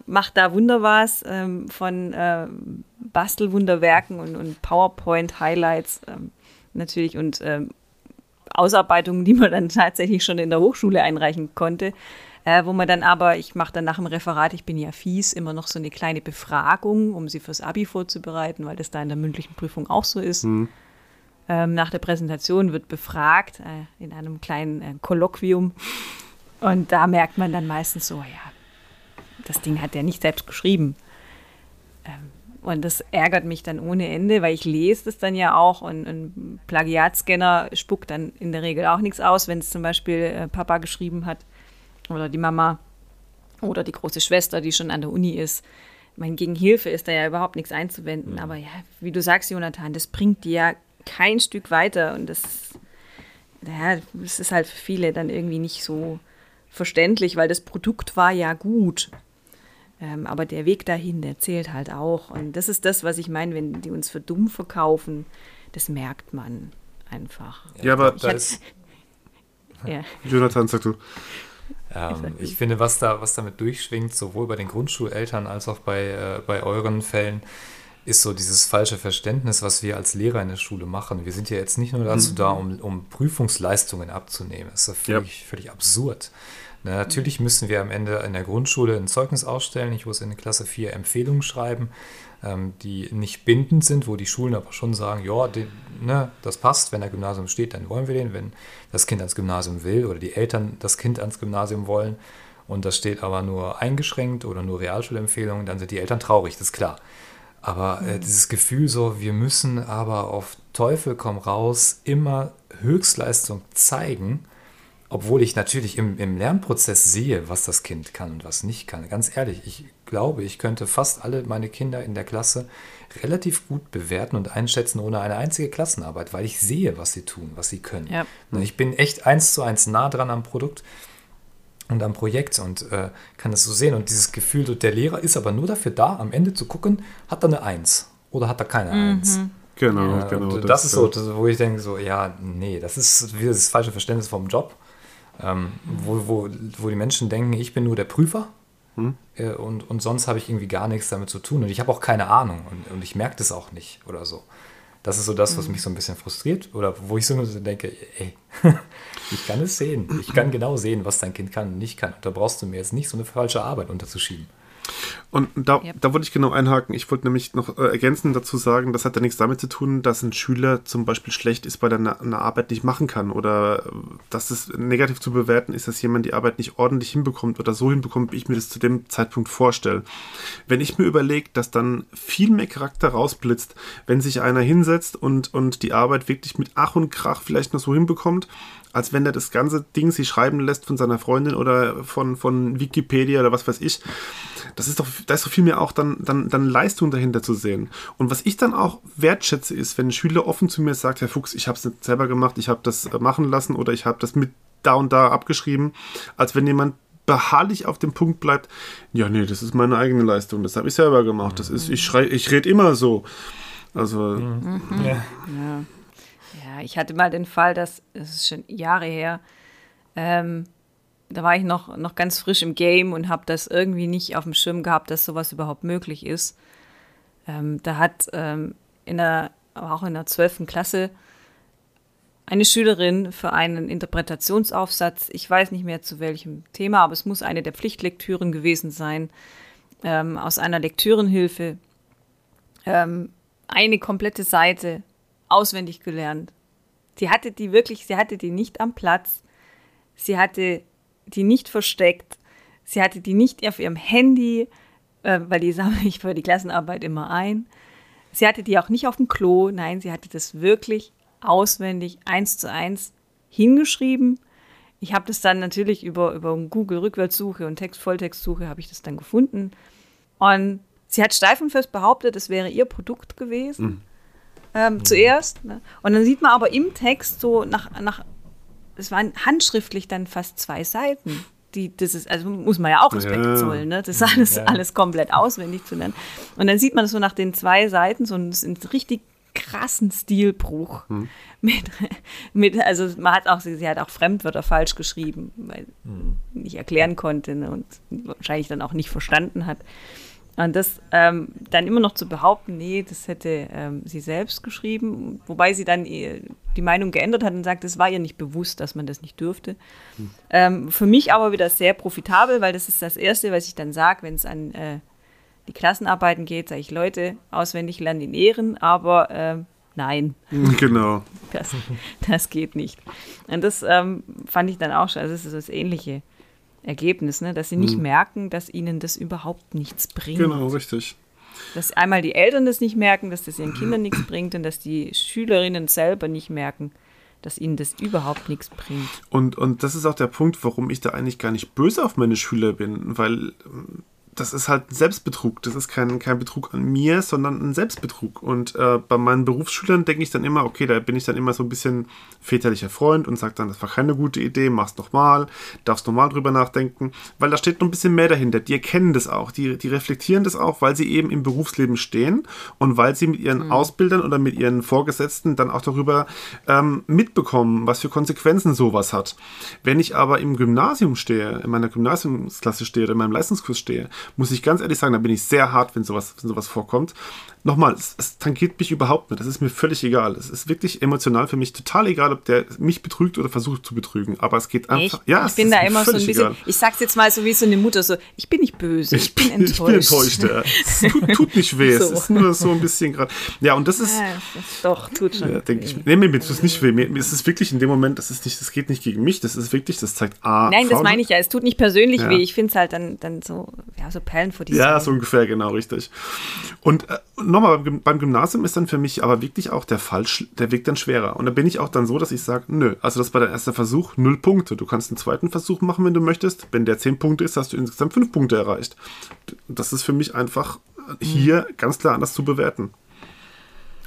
macht da Wunderwas ähm, von ähm, Bastelwunderwerken und, und PowerPoint-Highlights ähm, natürlich und ähm, Ausarbeitungen, die man dann tatsächlich schon in der Hochschule einreichen konnte. Äh, wo man dann aber, ich mache dann nach dem Referat, ich bin ja fies, immer noch so eine kleine Befragung, um sie fürs Abi vorzubereiten, weil das da in der mündlichen Prüfung auch so ist. Ähm, nach der Präsentation wird befragt äh, in einem kleinen äh, Kolloquium. Und da merkt man dann meistens so, ja, das Ding hat er nicht selbst geschrieben. Ähm, und das ärgert mich dann ohne Ende, weil ich lese das dann ja auch und ein Plagiatscanner spuckt dann in der Regel auch nichts aus, wenn es zum Beispiel äh, Papa geschrieben hat oder die Mama. Oder die große Schwester, die schon an der Uni ist. Ich meine, gegen Hilfe ist da ja überhaupt nichts einzuwenden. Aber ja, wie du sagst, Jonathan, das bringt die ja kein Stück weiter. Und das, ja, das ist halt für viele dann irgendwie nicht so verständlich, weil das Produkt war ja gut. Ähm, aber der Weg dahin, der zählt halt auch. Und das ist das, was ich meine, wenn die uns für dumm verkaufen, das merkt man einfach. Ja, aber Ich da hatte- ist, (laughs) Ja. Jonathan, sag du. Ähm, ich finde, was da, was damit durchschwingt, sowohl bei den Grundschuleltern als auch bei, äh, bei euren Fällen, ist so dieses falsche Verständnis, was wir als Lehrer in der Schule machen. Wir sind ja jetzt nicht nur dazu da, um, um Prüfungsleistungen abzunehmen. Das ist ja völlig, völlig absurd. Na, natürlich müssen wir am Ende in der Grundschule ein Zeugnis ausstellen. Ich muss in Klasse 4 Empfehlungen schreiben, ähm, die nicht bindend sind, wo die Schulen aber schon sagen, ja, den, ne, das passt, wenn der Gymnasium steht, dann wollen wir den. Wenn das Kind ans Gymnasium will oder die Eltern das Kind ans Gymnasium wollen und das steht aber nur eingeschränkt oder nur Realschulempfehlungen, dann sind die Eltern traurig, das ist klar. Aber äh, dieses Gefühl so, wir müssen aber auf Teufel komm raus immer Höchstleistung zeigen, obwohl ich natürlich im, im Lernprozess sehe, was das Kind kann und was nicht kann. Ganz ehrlich, ich glaube, ich könnte fast alle meine Kinder in der Klasse relativ gut bewerten und einschätzen ohne eine einzige Klassenarbeit, weil ich sehe, was sie tun, was sie können. Ja. Ich bin echt eins zu eins nah dran am Produkt und am Projekt und äh, kann das so sehen. Und dieses Gefühl, der Lehrer ist aber nur dafür da, am Ende zu gucken, hat er eine Eins oder hat er keine Eins. Genau, Ja, genau. und das, ist so, das, wo ich denke, so, ja, nee, das ist wieder das falsche Verständnis vom Job, ähm, wo, wo, wo die Menschen denken, ich bin nur der Prüfer äh, und, und sonst habe ich irgendwie gar nichts damit zu tun und ich habe auch keine Ahnung und, und ich merke das auch nicht oder so. Das ist so das, was mich so ein bisschen frustriert oder wo ich so denke, ey, (laughs) ich kann es sehen. Ich kann (laughs) genau sehen, was dein Kind kann und nicht kann. Und da brauchst du mir jetzt nicht so eine falsche Arbeit unterzuschieben. Und da, Yep. da wollte ich genau einhaken. Ich wollte nämlich noch äh, ergänzend dazu sagen, das hat ja nichts damit zu tun, dass ein Schüler zum Beispiel schlecht ist, weil er eine, eine Arbeit nicht machen kann oder äh, dass es negativ zu bewerten ist, dass jemand die Arbeit nicht ordentlich hinbekommt oder so hinbekommt, wie ich mir das zu dem Zeitpunkt vorstelle. Wenn ich mir überlege, dass dann viel mehr Charakter rausblitzt, wenn sich einer hinsetzt und, und die Arbeit wirklich mit Ach und Krach vielleicht noch so hinbekommt, als wenn er das ganze Ding sich schreiben lässt von seiner Freundin oder von, von Wikipedia oder was weiß ich. Das ist doch, da ist doch viel mehr auch dann, dann, dann Leistung dahinter zu sehen. Und was ich dann auch wertschätze, ist, wenn ein Schüler offen zu mir sagt, Herr Fuchs, ich habe es nicht selber gemacht, ich habe das äh, machen lassen oder ich habe das mit da und da abgeschrieben, als wenn jemand beharrlich auf dem Punkt bleibt, ja, nee, das ist meine eigene Leistung, das habe ich selber gemacht, das ist, ich schrei, ich rede immer so. Also, Ja. Ja. ja, ich hatte mal den Fall, dass, das ist schon Jahre her, ähm, da war ich noch, noch ganz frisch im Game und habe das irgendwie nicht auf dem Schirm gehabt, dass sowas überhaupt möglich ist. Ähm, da hat ähm, in der, aber auch in der 12. Klasse eine Schülerin für einen Interpretationsaufsatz, ich weiß nicht mehr zu welchem Thema, aber es muss eine der Pflichtlektüren gewesen sein, ähm, aus einer Lektürenhilfe ähm, eine komplette Seite auswendig gelernt. Sie hatte die wirklich, sie hatte die nicht am Platz, sie hatte die nicht versteckt, sie hatte die nicht auf ihrem Handy, äh, weil die (laughs) sammle ich für die Klassenarbeit immer ein. Sie hatte die auch nicht auf dem Klo, nein, sie hatte das wirklich auswendig eins zu eins hingeschrieben. Ich habe das dann natürlich über, über Google Rückwärtssuche und Text Volltextsuche habe ich das dann gefunden. Und sie hat steif und fest behauptet, es wäre ihr Produkt gewesen. Ähm, Zuerst. Ne? Und dann sieht man aber im Text so nach, nach es waren handschriftlich dann fast zwei Seiten. Die, das ist, also muss man ja auch Respekt Ja. zollen, ne? Das ist alles, Ja. alles komplett auswendig zu lernen. Und dann sieht man so nach den zwei Seiten so einen, richtig krassen Stilbruch. Mit, mit, also man hat auch, sie hat auch Fremdwörter falsch geschrieben, weil sie nicht erklären konnte ne? und wahrscheinlich dann auch nicht verstanden hat. Und das ähm, dann immer noch zu behaupten, nee, das hätte ähm, sie selbst geschrieben, wobei sie dann ihr, die Meinung geändert hat und sagt, es war ihr nicht bewusst, dass man das nicht dürfte. Ähm, für mich aber wieder sehr profitabel, weil das ist das Erste, was ich dann sage, wenn es an äh, die Klassenarbeiten geht, sage ich, Leute, auswendig lernen in Ehren, aber ähm, nein, genau. (laughs) das, das geht nicht. Und das ähm, fand ich dann auch schon, also das ist das ähnliche Ergebnis, ne? dass sie nicht merken, dass ihnen das überhaupt nichts bringt. Genau, richtig. Dass einmal die Eltern das nicht merken, dass das ihren Kindern nichts bringt und dass die Schülerinnen selber nicht merken, dass ihnen das überhaupt nichts bringt. Und, und das ist auch der Punkt, warum ich da eigentlich gar nicht böse auf meine Schüler bin, weil das ist halt Selbstbetrug. Das ist kein, kein Betrug an mir, sondern ein Selbstbetrug. Und äh, bei meinen Berufsschülern denke ich dann immer, okay, da bin ich dann immer so ein bisschen väterlicher Freund und sage dann, das war keine gute Idee, mach's nochmal, darfst nochmal drüber nachdenken, weil da steht noch ein bisschen mehr dahinter. Die erkennen das auch, die, die reflektieren das auch, weil sie eben im Berufsleben stehen und weil sie mit ihren mhm. Ausbildern oder mit ihren Vorgesetzten dann auch darüber ähm, mitbekommen, was für Konsequenzen sowas hat. Wenn ich aber im Gymnasium stehe, in meiner Gymnasiumsklasse stehe oder in meinem Leistungskurs stehe muss ich ganz ehrlich sagen, da bin ich sehr hart, wenn sowas, wenn sowas vorkommt. Nochmal, es, es tangiert mich überhaupt nicht. Das ist mir völlig egal. Es ist wirklich emotional für mich total egal, ob der mich betrügt oder versucht zu betrügen. Aber es geht einfach. Ich, ja, ich bin da immer so ein bisschen. Egal. Ich sag's jetzt mal so wie so eine Mutter: so, ich bin nicht böse, ich, ich bin, enttäuscht. Ich bin enttäuscht, ja. es tut, (laughs) tut, nicht weh. So. Es ist nur so ein bisschen gerade. Ja, und das ist. Ja, das doch, tut schon. Ja, denke ich. Nee, mir tut es nicht weh. Mir, mir ist es wirklich in dem Moment, das ist nicht, das geht nicht gegen mich. Das ist wirklich, das zeigt A. Nein, das meine ich ja. Es tut nicht persönlich ja. weh. Ich finde es halt dann, dann so, ja, so Perlen vor die Ja, so ungefähr, genau, richtig. Und äh, nochmal beim, beim Gymnasium ist dann für mich aber wirklich auch der Fall, der Weg dann schwerer. Und da bin ich auch dann so, dass ich sage, nö, also das war der erste Versuch, null Punkte. Du kannst einen zweiten Versuch machen, wenn du möchtest. Wenn der zehn Punkte ist, hast du insgesamt fünf Punkte erreicht. Das ist für mich einfach hier mhm. ganz klar anders zu bewerten.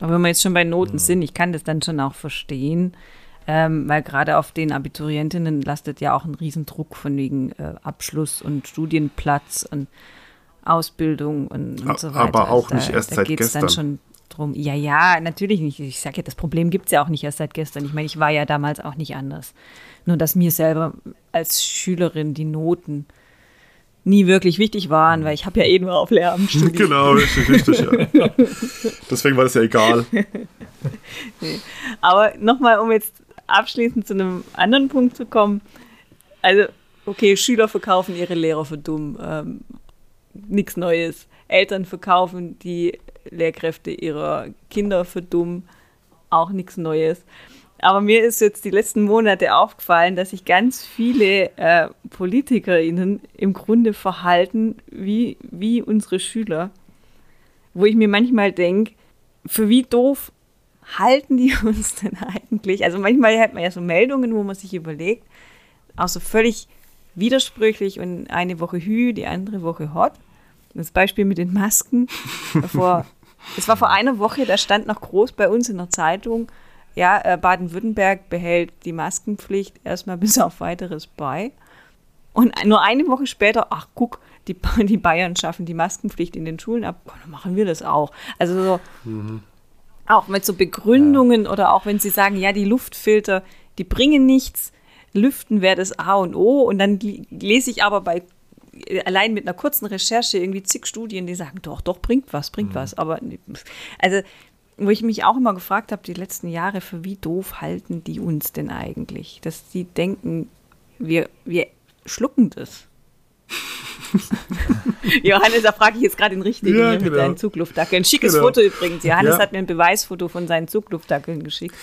Aber wenn wir jetzt schon bei Noten mhm. sind, ich kann das dann schon auch verstehen, ähm, weil gerade auf den Abiturientinnen lastet ja auch ein Riesendruck von wegen äh, Abschluss und Studienplatz und Ausbildung und, und so weiter. Aber auch also nicht da, erst da seit gestern. Dann schon drum. Ja, ja, natürlich nicht. Ich sage ja, das Problem gibt es ja auch nicht erst seit gestern. Ich meine, ich war ja damals auch nicht anders. Nur, dass mir selber als Schülerin die Noten nie wirklich wichtig waren, weil ich habe ja eh nur auf Lehramt (laughs) studiert. Genau, richtig, richtig, ja. (laughs) Deswegen war das ja egal. (laughs) nee. Aber nochmal, um jetzt abschließend zu einem anderen Punkt zu kommen. Also, okay, Schüler verkaufen ihre Lehrer für dumm. Ähm, nichts Neues. Eltern verkaufen die Lehrkräfte ihrer Kinder für dumm. Auch nichts Neues. Aber mir ist jetzt die letzten Monate aufgefallen, dass sich ganz viele äh, PolitikerInnen im Grunde verhalten wie, wie unsere Schüler. Wo ich mir manchmal denke, für wie doof halten die (laughs) uns denn eigentlich? Also manchmal hat man ja so Meldungen, wo man sich überlegt, auch so völlig widersprüchlich und eine Woche Hü, die andere Woche Hot. Das Beispiel mit den Masken. Vor, (laughs) es war vor einer Woche, da stand noch groß bei uns in der Zeitung, ja, äh, Baden-Württemberg behält die Maskenpflicht erstmal bis auf weiteres bei. Und nur eine Woche später, ach guck, die, die Bayern schaffen die Maskenpflicht in den Schulen ab, dann machen wir das auch. Also so, mhm. auch mit so Begründungen ja. oder auch wenn sie sagen, ja, die Luftfilter, die bringen nichts, Lüften wäre das A und O. Und dann lese ich aber bei allein mit einer kurzen Recherche irgendwie zig Studien, die sagen, doch, doch, bringt was, bringt mhm. was. Aber also, wo ich mich auch immer gefragt habe, die letzten Jahre, für wie doof halten die uns denn eigentlich? Dass die denken, wir, wir schlucken das. (laughs) Johannes, da frage ich jetzt gerade den richtigen ja, mit genau. seinen Zugluftdackeln. Schickes genau. Foto übrigens. Johannes ja. hat mir ein Beweisfoto von seinen Zugluftdackeln geschickt.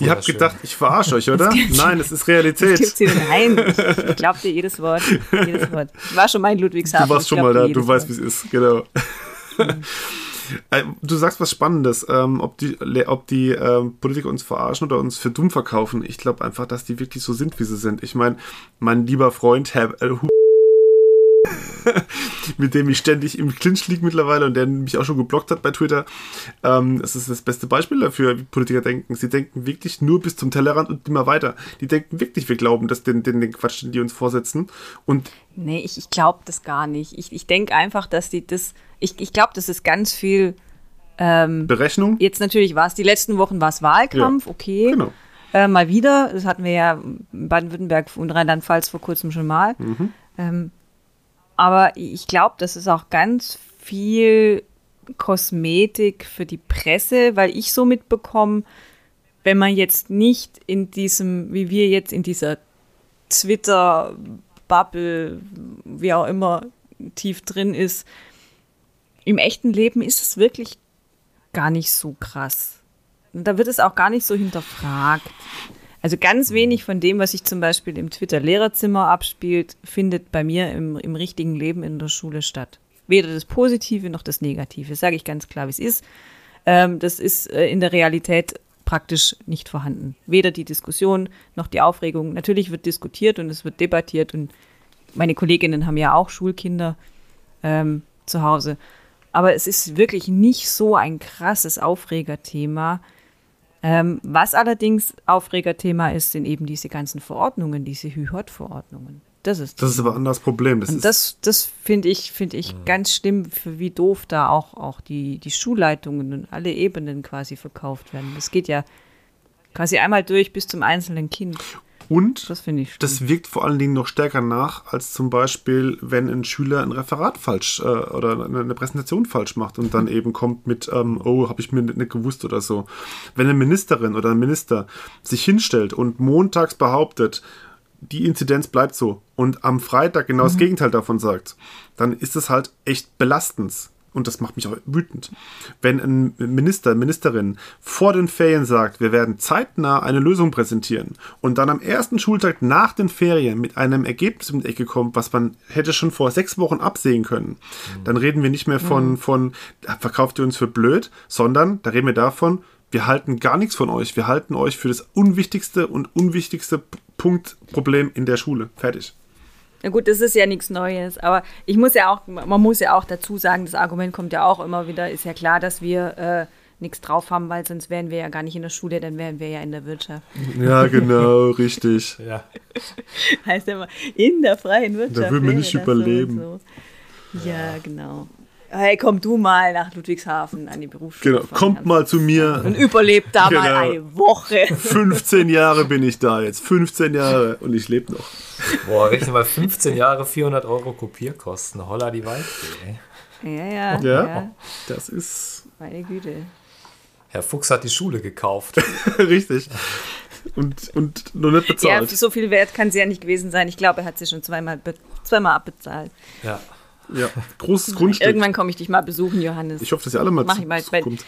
Ihr habt gedacht, ich verarsche euch, oder? Nein, es ist Realität. Das gibt's Nein, (laughs) ich glaube dir jedes Wort. Jedes Wort. Ich war schon mal in Ludwigshafen. Du warst schon mal da, du weißt, wie es ist. Genau. Mhm. (laughs) Du sagst was Spannendes, ähm, ob die, ob die ähm, Politiker uns verarschen oder uns für dumm verkaufen. Ich glaube einfach, dass die wirklich so sind, wie sie sind. Ich meine, mein lieber Freund Herr äh, (laughs) mit dem ich ständig im Clinch liege mittlerweile und der mich auch schon geblockt hat bei Twitter. Ähm, das ist das beste Beispiel dafür, wie Politiker denken. Sie denken wirklich nur bis zum Tellerrand und immer weiter. Die denken wirklich, wir glauben, dass den, den, den Quatsch, den die uns vorsetzen. Und nee, ich, ich glaube das gar nicht. Ich, ich denke einfach, dass die das. Ich, ich glaube, das ist ganz viel. Ähm, Berechnung? Jetzt natürlich war es, die letzten Wochen war es Wahlkampf, ja, okay. Genau. Äh, mal wieder, das hatten wir ja in Baden-Württemberg und Rheinland-Pfalz vor kurzem schon mal. Mhm. Ähm, aber ich glaube, das ist auch ganz viel Kosmetik für die Presse, weil ich so mitbekomme, wenn man jetzt nicht in diesem, wie wir jetzt in dieser Twitter-Bubble, wie auch immer, tief drin ist, im echten Leben ist es wirklich gar nicht so krass. Und da wird es auch gar nicht so hinterfragt. Also ganz wenig von dem, was sich zum Beispiel im Twitter-Lehrerzimmer abspielt, findet bei mir im, im richtigen Leben in der Schule statt. Weder das Positive noch das Negative, sage ich ganz klar, wie es ist. Ähm, das ist äh, in der Realität praktisch nicht vorhanden. Weder die Diskussion noch die Aufregung. Natürlich wird diskutiert und es wird debattiert und meine Kolleginnen haben ja auch Schulkinder ähm, zu Hause. Aber es ist wirklich nicht so ein krasses Aufregerthema. Ähm, was allerdings Aufregerthema ist, sind eben diese ganzen Verordnungen, diese Hü-Hot-Verordnungen. Das ist, Das ist aber ein anderes Problem. Das und das, das finde ich, finde ich ganz schlimm, für wie doof da auch, auch die, die Schulleitungen und alle Ebenen quasi verkauft werden. Das geht ja quasi einmal durch bis zum einzelnen Kind. Und Das das wirkt vor allen Dingen noch stärker nach, als zum Beispiel, wenn ein Schüler ein Referat falsch äh, oder eine, Präsentation falsch macht und dann eben kommt mit, ähm, oh, habe ich mir nicht, gewusst oder so. Wenn eine Ministerin oder ein Minister sich hinstellt und montags behauptet, die Inzidenz bleibt so und am Freitag genau das Gegenteil davon sagt, dann ist es halt echt belastend. Und das macht mich auch wütend. Wenn ein Minister, Ministerin vor den Ferien sagt, wir werden zeitnah eine Lösung präsentieren und dann am ersten Schultag nach den Ferien mit einem Ergebnis um die Ecke kommt, was man hätte schon vor sechs Wochen absehen können, dann reden wir nicht mehr von, von verkauft ihr uns für blöd, sondern da reden wir davon, wir halten gar nichts von euch. Wir halten euch für das unwichtigste und unwichtigste P- Punkt, Problem in der Schule. Fertig. Na gut, das ist ja nichts Neues, aber ich muss ja auch, man muss ja auch dazu sagen, das Argument kommt ja auch immer wieder, ist ja klar, dass wir äh, nichts drauf haben, weil sonst wären wir ja gar nicht in der Schule, dann wären wir ja in der Wirtschaft. Ja, genau, (laughs) richtig. Ja. Heißt ja immer, in der freien Wirtschaft. würden wir nicht so überleben. und so. Ja, genau. Hey, komm du mal nach Ludwigshafen an die Berufsschule. Genau, kommt mal zu mir. Und überlebt da mal Genau. eine Woche. 15 Jahre bin ich da jetzt. 15 Jahre und ich lebe noch. Boah, rechne mal 15 Jahre 400 Euro Kopierkosten. Holla die Waldfee. ey. Ja, ja, Ja. ja. Das ist Meine Güte. Herr Fuchs hat die Schule gekauft. (laughs) richtig. Und, und noch nicht Ja, bezahlt. so viel wert kann sie ja nicht gewesen sein. Ich glaube, er hat sie schon zweimal, zweimal abbezahlt. Ja. Ja, großes Grundstück. Irgendwann komme ich dich mal besuchen, Johannes. Ich hoffe, dass ihr alle mal Mach ich mal bei- kommt.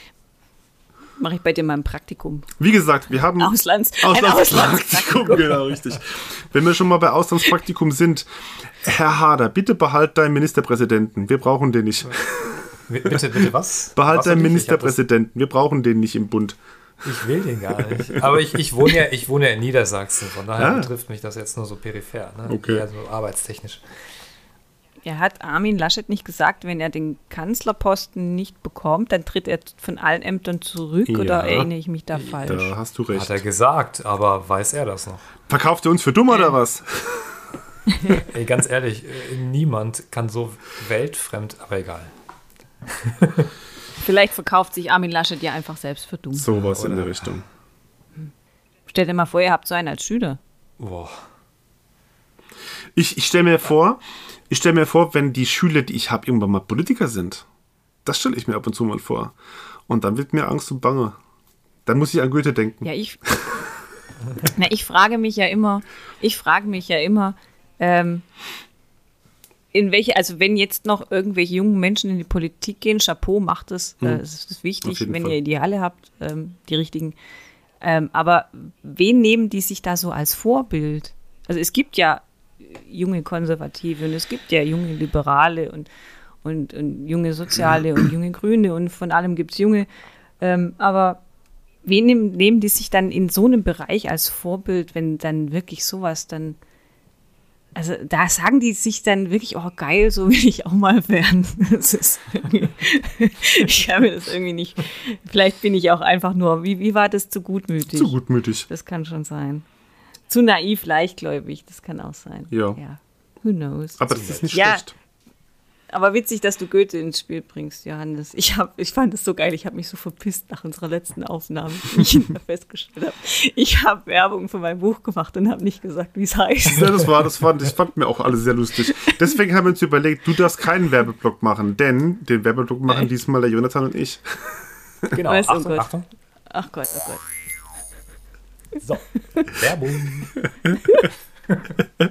Mache ich bei dir mal ein Praktikum. Wie gesagt, wir haben Auslands, ein Auslandspraktikum, genau, richtig. Wenn wir schon mal bei Auslandspraktikum sind, Herr Hader, bitte behalt deinen Ministerpräsidenten. Wir brauchen den nicht. Bitte, bitte was? Behalt was deinen Ministerpräsidenten. Wir brauchen den nicht im Bund. Ich will den gar nicht. Aber ich, ich, wohne, ja, ich wohne ja in Niedersachsen, von daher Ah. betrifft mich das jetzt nur so peripher. Ne? Okay. Eher so arbeitstechnisch. Er hat Armin Laschet nicht gesagt, wenn er den Kanzlerposten nicht bekommt, dann tritt er von allen Ämtern zurück Ja. oder erinnere ich mich da falsch? Da hast du recht. Hat er gesagt, aber weiß er das noch? Verkauft ihr uns für dumm oder was? (laughs) Ey, ganz ehrlich, äh, niemand kann so weltfremd, aber egal. Vielleicht verkauft sich Armin Laschet ja einfach selbst für dumm. Sowas in der Richtung. Stell dir mal vor, ihr habt so einen als Schüler. Boah. Ich, ich stelle mir vor, ich stelle mir vor, wenn die Schüler, die ich habe, irgendwann mal Politiker sind. Das stelle ich mir ab und zu mal vor. Und dann wird mir Angst und Bange. Dann muss ich an Goethe denken. Ja, ich. (laughs) Na, ich frage mich ja immer, ich frage mich ja immer, ähm, in welche, also wenn jetzt noch irgendwelche jungen Menschen in die Politik gehen, Chapeau, macht es. Äh, es ist wichtig, wenn Fall. ihr Ideale habt, ähm, die richtigen. Ähm, aber wen nehmen die sich da so als Vorbild? Also es gibt ja junge Konservative und es gibt ja junge Liberale und, und, und junge Soziale und junge Grüne und von allem gibt es junge. Ähm, aber wen nehmen, nehmen die sich dann in so einem Bereich als Vorbild, wenn dann wirklich sowas dann. Also da sagen die sich dann wirklich, oh geil, so will ich auch mal werden. (laughs) (laughs) Ich kann mir das irgendwie nicht. Vielleicht bin ich auch einfach nur, wie, wie war das zu gutmütig? Zu gutmütig. Das kann schon sein. Zu naiv, leichtgläubig, das kann auch sein. Ja. ja. Who knows? Aber das ist nicht Ja. schlecht. Aber witzig, dass du Goethe ins Spiel bringst, Johannes. Ich, hab, ich fand es so geil. Ich habe mich so verpisst nach unserer letzten Aufnahme, wie ich (laughs) festgestellt habe. Ich habe Werbung für mein Buch gemacht und habe nicht gesagt, wie es heißt. Ja, das war, das fand, ich fand mir auch alle sehr lustig. Deswegen haben wir uns überlegt, du darfst keinen Werbeblock machen, denn den Werbeblock machen diesmal der Jonathan und ich. Genau. Oh Achtung, Gott. Achtung. Ach Gott, oh Gott. So. Werbung. (laughs)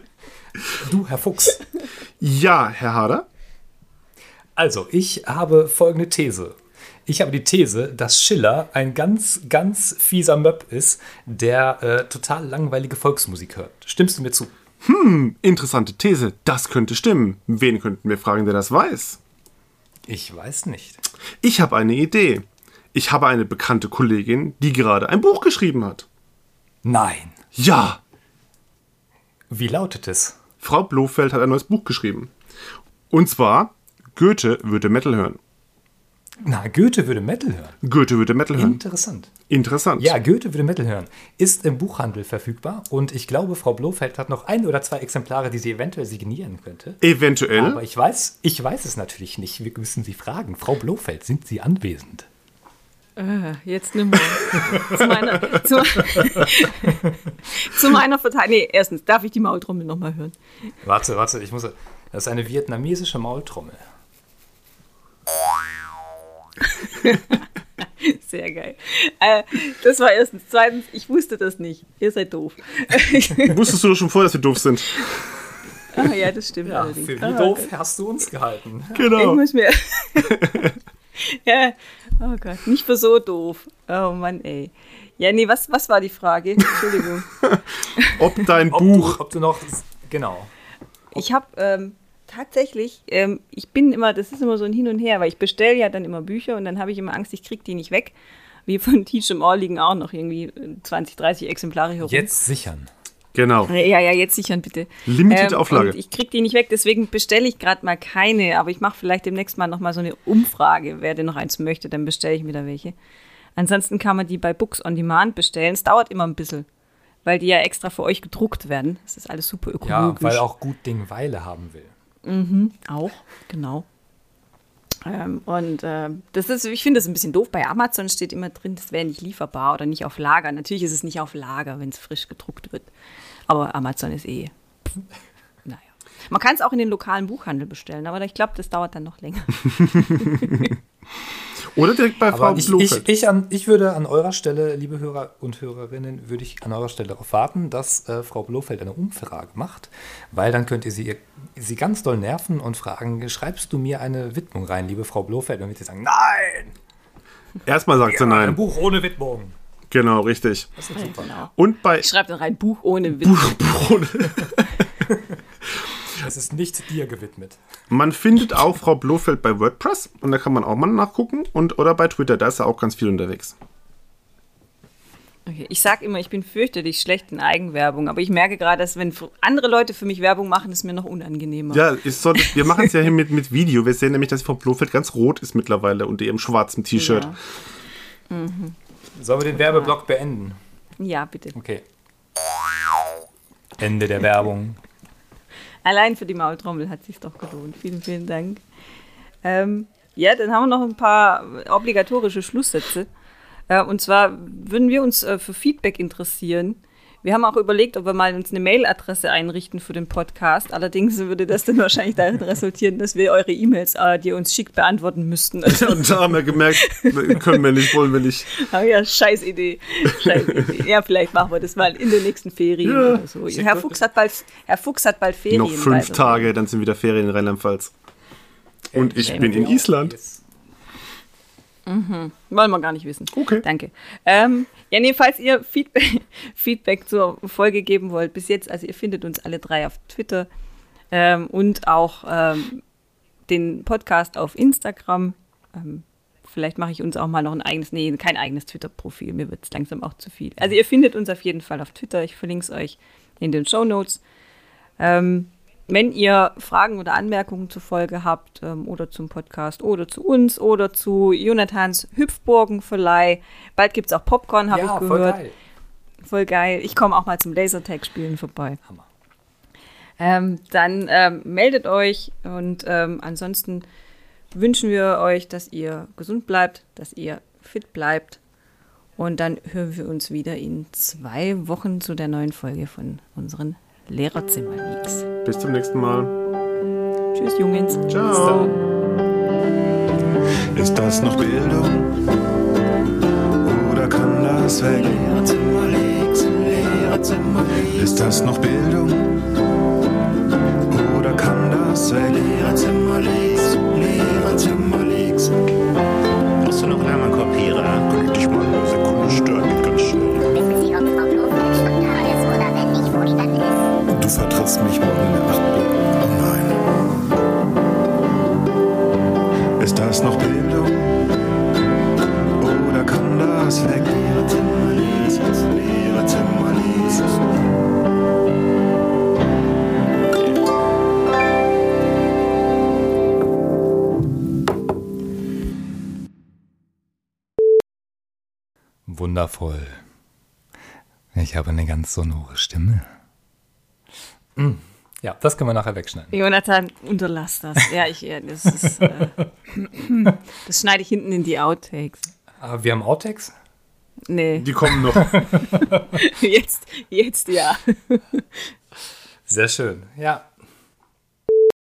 du, Herr Fuchs. Ja, Herr Hader. Also, ich habe folgende These. Ich habe die These, dass Schiller ein ganz, ganz fieser Möb ist, der äh, total langweilige Volksmusik hört. Stimmst du mir zu? Interessante These. Das könnte stimmen. Wen könnten wir fragen, der das weiß? Ich weiß nicht. Ich habe eine Idee. Ich habe eine bekannte Kollegin, die gerade ein Buch geschrieben hat. Nein. Ja, Wie lautet es? Frau Blofeld hat ein neues Buch geschrieben. Und zwar Goethe würde Metal hören. Na, Goethe würde Metal hören. Goethe würde Metal hören. Interessant. Interessant. Ja, Goethe würde Metal hören. Ist im Buchhandel verfügbar und ich glaube, Frau Blofeld hat noch ein oder zwei Exemplare, die sie eventuell signieren könnte. Eventuell. Aber ich weiß, ich weiß es natürlich nicht. Wir müssen Sie fragen. Frau Blofeld, sind Sie anwesend? Äh, jetzt nimm mal. zu meiner, zu, (laughs) (laughs) zu meiner Verteidigung. Nee, erstens, darf ich die Maultrommel nochmal hören? Warte, warte, ich muss. Das ist eine vietnamesische Maultrommel. (laughs) Sehr geil. Äh, das war erstens. Zweitens, ich wusste das nicht. Ihr seid doof. Wusstest du doch schon vorher, dass wir doof sind? ah, ja, das stimmt Ja, allerdings. für wie Ah, doof hast du uns gehalten? Ich Genau. muss mir. ja, oh Gott, nicht für so doof. Oh Mann, ey. Ja, nee, was, was war die Frage? Entschuldigung. (laughs) Ob dein Ob Buch. Du, ob du noch. Genau. Ich habe ähm, tatsächlich, ähm, ich bin immer, das ist immer so ein Hin und Her, weil ich bestelle ja dann immer Bücher und dann habe ich immer Angst, ich kriege die nicht weg. Wie von Teach 'em All liegen auch noch irgendwie äh, 20, 30 Exemplare herum. Jetzt sichern. Genau. Ja, ja, jetzt sichern bitte. Limited Auflage. Und ich kriege die nicht weg, deswegen bestelle ich gerade mal keine, aber ich mache vielleicht demnächst mal noch mal so eine Umfrage. Wer denn noch eins möchte, dann bestelle ich mir da welche. Ansonsten kann man die bei Books on Demand bestellen. Es dauert immer ein bisschen, weil die ja extra für euch gedruckt werden. Das ist alles super Ja, ökologisch. weil auch gut Ding Weile haben will. Auch, genau. Ähm, und äh, das ist, ich finde das ein bisschen doof. Bei Amazon steht immer drin, das wäre nicht lieferbar oder nicht auf Lager. Natürlich ist es nicht auf Lager, wenn es frisch gedruckt wird. Aber Amazon ist eh. (laughs) Naja. Man kann es auch in den lokalen Buchhandel bestellen, aber ich glaube, das dauert dann noch länger. (laughs) (laughs) Oder direkt bei Frau ich, Blofeld. ich, ich, an, ich würde an eurer Stelle, liebe Hörer und Hörerinnen, würde ich an eurer Stelle darauf warten, dass äh, Frau Blofeld eine Umfrage macht, weil dann könnt ihr sie, sie ganz doll nerven und fragen, schreibst du mir eine Widmung rein, liebe Frau Blofeld? Dann wird sie sagen, nein, Erstmal sagt sie ein nein. Buch ohne Widmung. Genau, richtig. Das ist super. Genau. Und bei Ich schreibe dann rein Buch ohne Witz. (laughs) Es ist nicht dir gewidmet. man findet auch Frau Blofeld bei WordPress und da kann man auch mal nachgucken und oder bei Twitter, da ist er auch ganz viel unterwegs. Okay. Ich sage immer, ich bin fürchterlich schlecht in Eigenwerbung, aber ich merke gerade, dass wenn andere Leute für mich Werbung machen, ist mir noch unangenehmer. Ja, ich sollte, wir machen es ja hier mit, mit Video. Wir sehen nämlich, dass Frau Blofeld ganz rot ist mittlerweile unter ihrem schwarzen T-Shirt. Ja. Sollen wir den Werbeblock beenden? ja, bitte. Okay. Ende der Werbung. Allein für die Maultrommel hat sich doch gelohnt. Vielen, vielen Dank. Ähm, ja, dann haben wir noch ein paar obligatorische Schlusssätze. Äh, und zwar würden wir uns äh, für Feedback interessieren. Wir haben auch überlegt, ob wir mal uns eine Mailadresse einrichten für den Podcast. Allerdings würde das dann wahrscheinlich darin resultieren, dass wir eure E-Mails, äh, die ihr uns schickt, beantworten müssten. Also, (laughs) Und da haben wir gemerkt, können wir nicht, wollen wir nicht. ah ja, scheiß Idee. Scheiß Idee. Ja, vielleicht machen wir das mal in den nächsten Ferien Ja. oder so. Herr Fuchs hat bald, Herr Fuchs hat bald Ferien. Noch fünf way. Tage, dann sind wieder Ferien in Rheinland-Pfalz. Und ich bin in Island. Wollen wir gar nicht wissen. Okay. Danke. Ähm, ja, nee, falls ihr Feedback, (laughs) Feedback zur Folge geben wollt, bis jetzt, also ihr findet uns alle drei auf Twitter ähm, und auch ähm, den Podcast auf Instagram. Ähm, vielleicht mache ich uns auch mal noch ein eigenes, nee, kein eigenes Twitter-Profil, mir wird es langsam auch zu viel. Also ihr findet uns auf jeden Fall auf Twitter, ich verlinke es euch in den Show Notes. Ähm, wenn ihr Fragen oder Anmerkungen zur Folge habt ähm, oder zum Podcast oder zu uns oder zu Jonathans Hüpfburgenverleih, bald gibt es auch Popcorn, habe ja, ich voll gehört. geil. Voll geil. Ich komme auch mal zum Lasertag-Spielen vorbei. Hammer. Ähm, dann ähm, meldet euch und ähm, ansonsten wünschen wir euch, dass ihr gesund bleibt, dass ihr fit bleibt. Und dann hören wir uns wieder in zwei Wochen zu der neuen Folge von unseren Lehrerzimmer-Leaks. Bis zum nächsten Mal. Tschüss, Jungens. Ciao. Ist das noch Bildung? Oder kann das weg? Lehrerzimmer Lehrerzimmer Ist das noch Bildung? Oder kann das weg? Lehrerzimmer links, Lehrerzimmer links. lass mich morgen in der Nacht Oh nein. Ist das noch Bildung? Oder kann das weg? Wundervoll. Ich habe eine ganz sonore Stimme. Mm. Ja, das können wir nachher wegschneiden. Jonathan, unterlass das. Ja, ich, das ist, äh, (laughs) das schneide ich hinten in die Outtakes. Aber wir haben Outtakes? Nee, Die kommen noch. (laughs) jetzt, jetzt ja. Sehr schön. Ja,